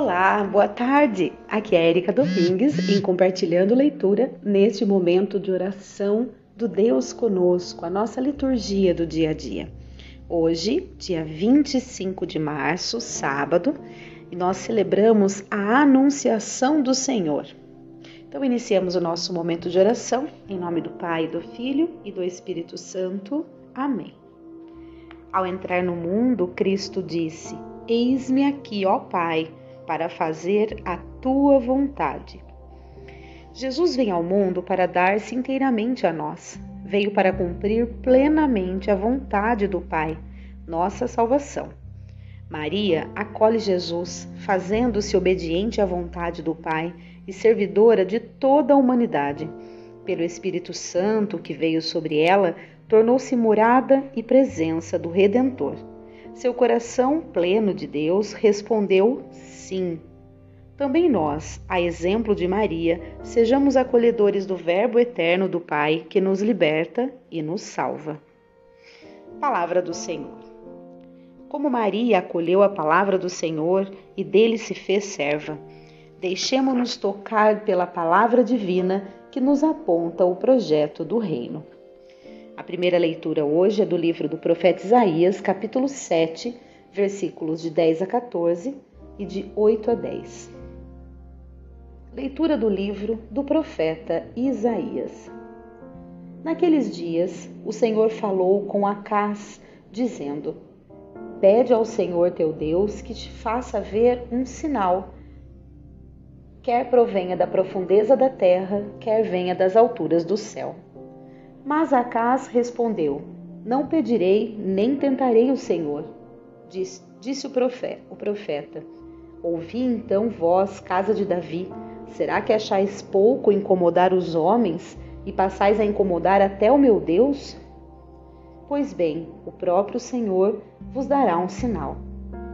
Olá, boa tarde. Aqui é Erika Domingues em compartilhando leitura neste momento de oração do Deus conosco, a nossa liturgia do dia a dia. Hoje, dia 25 de março, sábado, nós celebramos a Anunciação do Senhor. Então, iniciamos o nosso momento de oração em nome do Pai, do Filho e do Espírito Santo. Amém. Ao entrar no mundo, Cristo disse: Eis-me aqui, ó Pai para fazer a tua vontade. Jesus vem ao mundo para dar-se inteiramente a nós. Veio para cumprir plenamente a vontade do Pai, nossa salvação. Maria acolhe Jesus, fazendo-se obediente à vontade do Pai e servidora de toda a humanidade. Pelo Espírito Santo que veio sobre ela, tornou-se morada e presença do Redentor. Seu coração, pleno de Deus, respondeu sim. Também nós, a exemplo de Maria, sejamos acolhedores do Verbo eterno do Pai que nos liberta e nos salva. Palavra do Senhor. Como Maria acolheu a palavra do Senhor e dele se fez serva, deixemo-nos tocar pela palavra divina que nos aponta o projeto do reino. A primeira leitura hoje é do livro do profeta Isaías, capítulo 7, versículos de 10 a 14 e de 8 a 10. Leitura do livro do profeta Isaías. Naqueles dias, o Senhor falou com Acás, dizendo: Pede ao Senhor teu Deus que te faça ver um sinal, quer provenha da profundeza da terra, quer venha das alturas do céu. Mas Acás respondeu: Não pedirei, nem tentarei o Senhor. Diz, disse o profeta, o profeta: Ouvi então vós, casa de Davi, será que achais pouco incomodar os homens e passais a incomodar até o meu Deus? Pois bem, o próprio Senhor vos dará um sinal.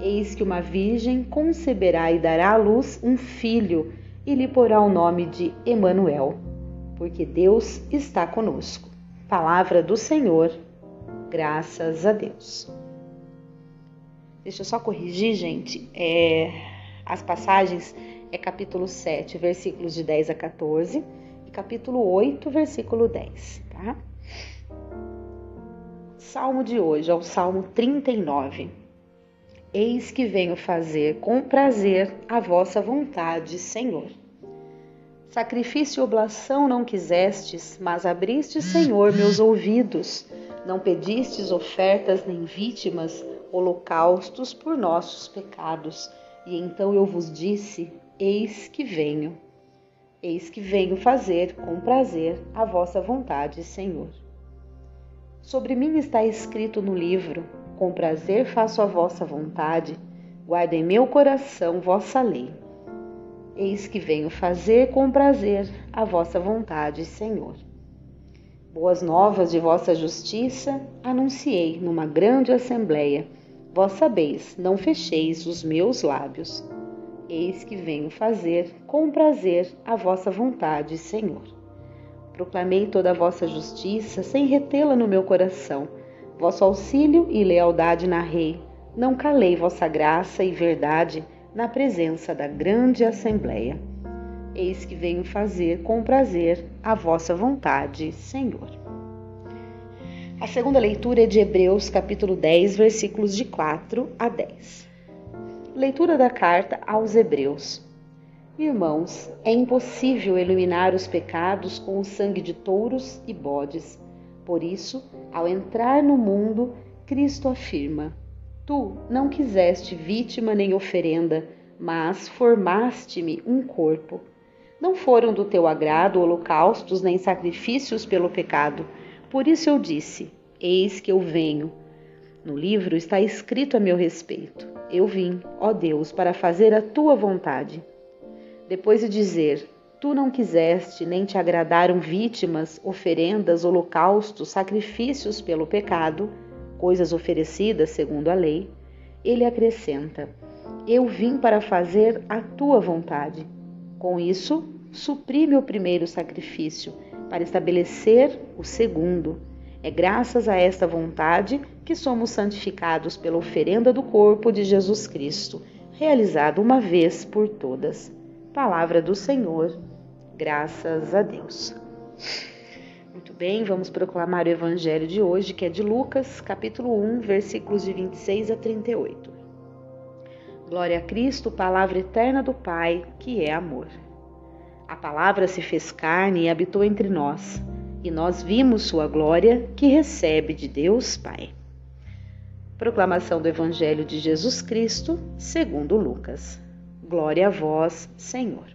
Eis que uma virgem conceberá e dará à luz um filho, e lhe porá o nome de Emanuel, porque Deus está conosco. Palavra do Senhor, graças a Deus. Deixa eu só corrigir, gente. É, as passagens é capítulo 7, versículos de 10 a 14 e capítulo 8, versículo 10, tá? Salmo de hoje é o Salmo 39. Eis que venho fazer com prazer a vossa vontade, Senhor. Sacrifício e oblação não quisestes, mas abriste, Senhor, meus ouvidos. Não pedistes ofertas nem vítimas, holocaustos por nossos pecados. E então eu vos disse: Eis que venho. Eis que venho fazer com prazer a vossa vontade, Senhor. Sobre mim está escrito no livro: Com prazer faço a vossa vontade, guardo em meu coração vossa lei. Eis que venho fazer com prazer a vossa vontade, Senhor. Boas novas de vossa justiça anunciei numa grande assembleia. Vós sabeis, não fecheis os meus lábios. Eis que venho fazer com prazer a vossa vontade, Senhor. Proclamei toda a vossa justiça sem retê-la no meu coração. Vosso auxílio e lealdade narrei. Não calei vossa graça e verdade na presença da grande assembleia. Eis que venho fazer com prazer a vossa vontade, Senhor. A segunda leitura é de Hebreus, capítulo 10, versículos de 4 a 10. Leitura da carta aos Hebreus. Irmãos, é impossível eliminar os pecados com o sangue de touros e bodes. Por isso, ao entrar no mundo, Cristo afirma: Tu não quiseste vítima nem oferenda, mas formaste-me um corpo. Não foram do teu agrado holocaustos nem sacrifícios pelo pecado. Por isso eu disse: Eis que eu venho. No livro está escrito a meu respeito: Eu vim, ó Deus, para fazer a tua vontade. Depois de dizer: Tu não quiseste, nem te agradaram vítimas, oferendas, holocaustos, sacrifícios pelo pecado, coisas oferecidas segundo a lei, ele acrescenta: Eu vim para fazer a tua vontade. Com isso, suprime o primeiro sacrifício, para estabelecer o segundo. É graças a esta vontade que somos santificados pela oferenda do corpo de Jesus Cristo, realizado uma vez por todas. Palavra do Senhor, graças a Deus. Muito bem, vamos proclamar o evangelho de hoje, que é de Lucas, capítulo 1, versículos de 26 a 38. Glória a Cristo, palavra eterna do Pai, que é amor. A palavra se fez carne e habitou entre nós, e nós vimos sua glória, que recebe de Deus Pai. Proclamação do Evangelho de Jesus Cristo, segundo Lucas. Glória a vós, Senhor.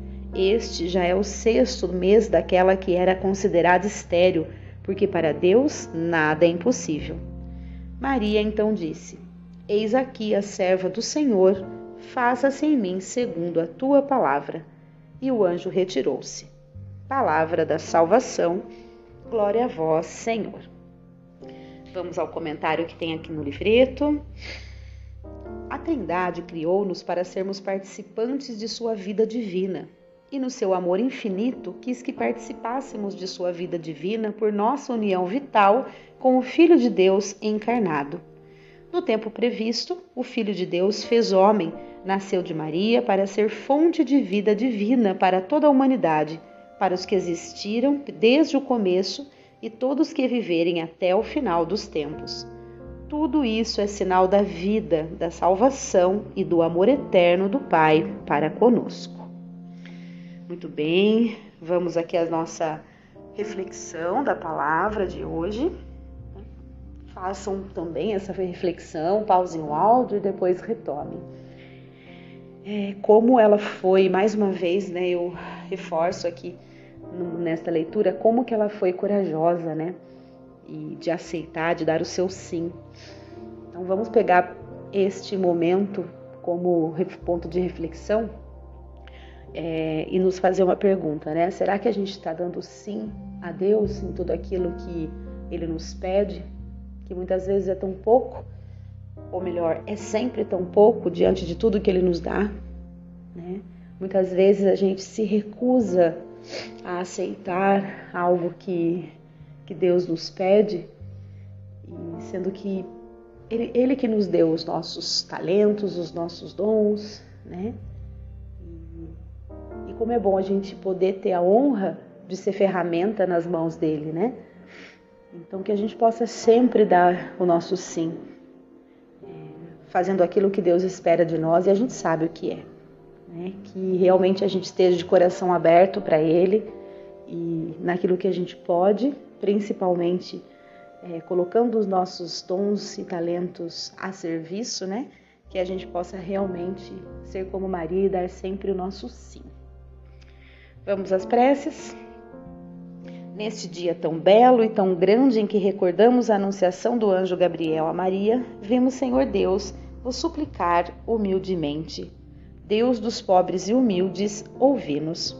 Este já é o sexto mês daquela que era considerada estéril, porque para Deus nada é impossível. Maria então disse: Eis aqui a serva do Senhor, faça-se em mim segundo a tua palavra. E o anjo retirou-se. Palavra da salvação, glória a vós, Senhor. Vamos ao comentário que tem aqui no livreto. A Trindade criou-nos para sermos participantes de sua vida divina e no seu amor infinito quis que participássemos de sua vida divina por nossa união vital com o Filho de Deus encarnado. No tempo previsto, o Filho de Deus fez homem, nasceu de Maria para ser fonte de vida divina para toda a humanidade, para os que existiram desde o começo e todos que viverem até o final dos tempos. Tudo isso é sinal da vida, da salvação e do amor eterno do Pai para conosco. Muito bem, vamos aqui à nossa reflexão da palavra de hoje. Façam também essa reflexão, pausem o áudio e depois retomem. É, como ela foi, mais uma vez, né, eu reforço aqui nesta leitura, como que ela foi corajosa, né, e de aceitar, de dar o seu sim. Então vamos pegar este momento como ponto de reflexão é, e nos fazer uma pergunta, né? Será que a gente está dando sim a Deus em tudo aquilo que Ele nos pede, que muitas vezes é tão pouco, ou melhor, é sempre tão pouco diante de tudo que Ele nos dá, né? Muitas vezes a gente se recusa a aceitar algo que, que Deus nos pede, sendo que ele, ele que nos deu os nossos talentos, os nossos dons, né? Como é bom a gente poder ter a honra de ser ferramenta nas mãos dele, né? Então que a gente possa sempre dar o nosso sim, é, fazendo aquilo que Deus espera de nós e a gente sabe o que é. Né? Que realmente a gente esteja de coração aberto para Ele e naquilo que a gente pode, principalmente é, colocando os nossos dons e talentos a serviço, né? Que a gente possa realmente ser como Maria e dar sempre o nosso sim. Vamos às preces? Neste dia tão belo e tão grande em que recordamos a anunciação do anjo Gabriel a Maria, vemos, Senhor Deus, vos suplicar humildemente. Deus dos pobres e humildes, ouvi-nos.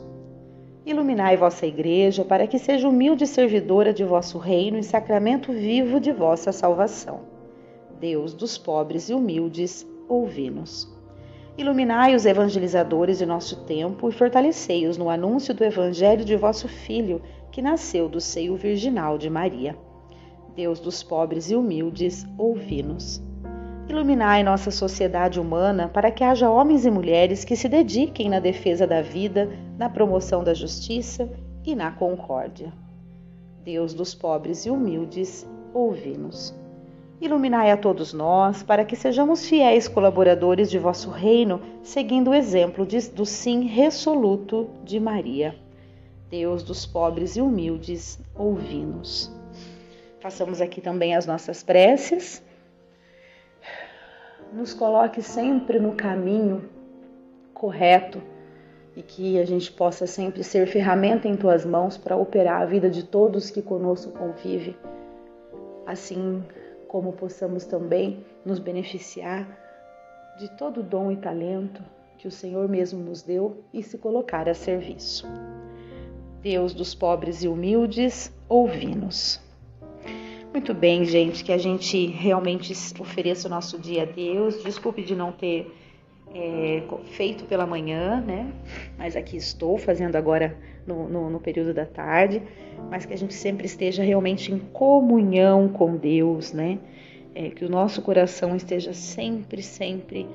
Iluminai vossa Igreja para que seja humilde servidora de vosso reino e sacramento vivo de vossa salvação. Deus dos pobres e humildes, ouvi-nos. Iluminai os evangelizadores de nosso tempo e fortalecei-os no anúncio do Evangelho de vosso Filho, que nasceu do seio virginal de Maria. Deus dos pobres e humildes, ouvi-nos. Iluminai nossa sociedade humana para que haja homens e mulheres que se dediquem na defesa da vida, na promoção da justiça e na concórdia. Deus dos pobres e humildes, ouvi-nos. Iluminai a todos nós, para que sejamos fiéis colaboradores de vosso reino, seguindo o exemplo de, do sim resoluto de Maria. Deus dos pobres e humildes, ouvi-nos. Façamos aqui também as nossas preces. Nos coloque sempre no caminho correto e que a gente possa sempre ser ferramenta em tuas mãos para operar a vida de todos que conosco convivem. Assim, como possamos também nos beneficiar de todo o dom e talento que o Senhor mesmo nos deu e se colocar a serviço. Deus dos pobres e humildes, ouvi-nos. Muito bem, gente, que a gente realmente ofereça o nosso dia a Deus. Desculpe de não ter é, feito pela manhã, né? Mas aqui estou fazendo agora no, no, no, período da tarde, mas que a gente sempre esteja realmente em comunhão com Deus, né? É, que o nosso coração esteja sempre, sempre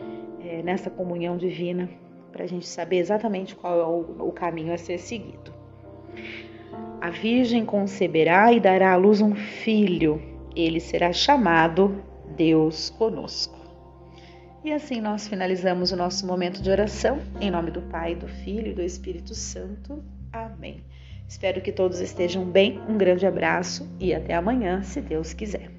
é, nessa comunhão divina, para a gente saber exatamente qual é o, o caminho a ser seguido. A Virgem conceberá e dará à luz um filho, ele será chamado Deus conosco. E assim nós finalizamos o nosso momento de oração, em nome do Pai, do Filho e do Espírito Santo. Amém. Espero que todos estejam bem. Um grande abraço e até amanhã, se Deus quiser.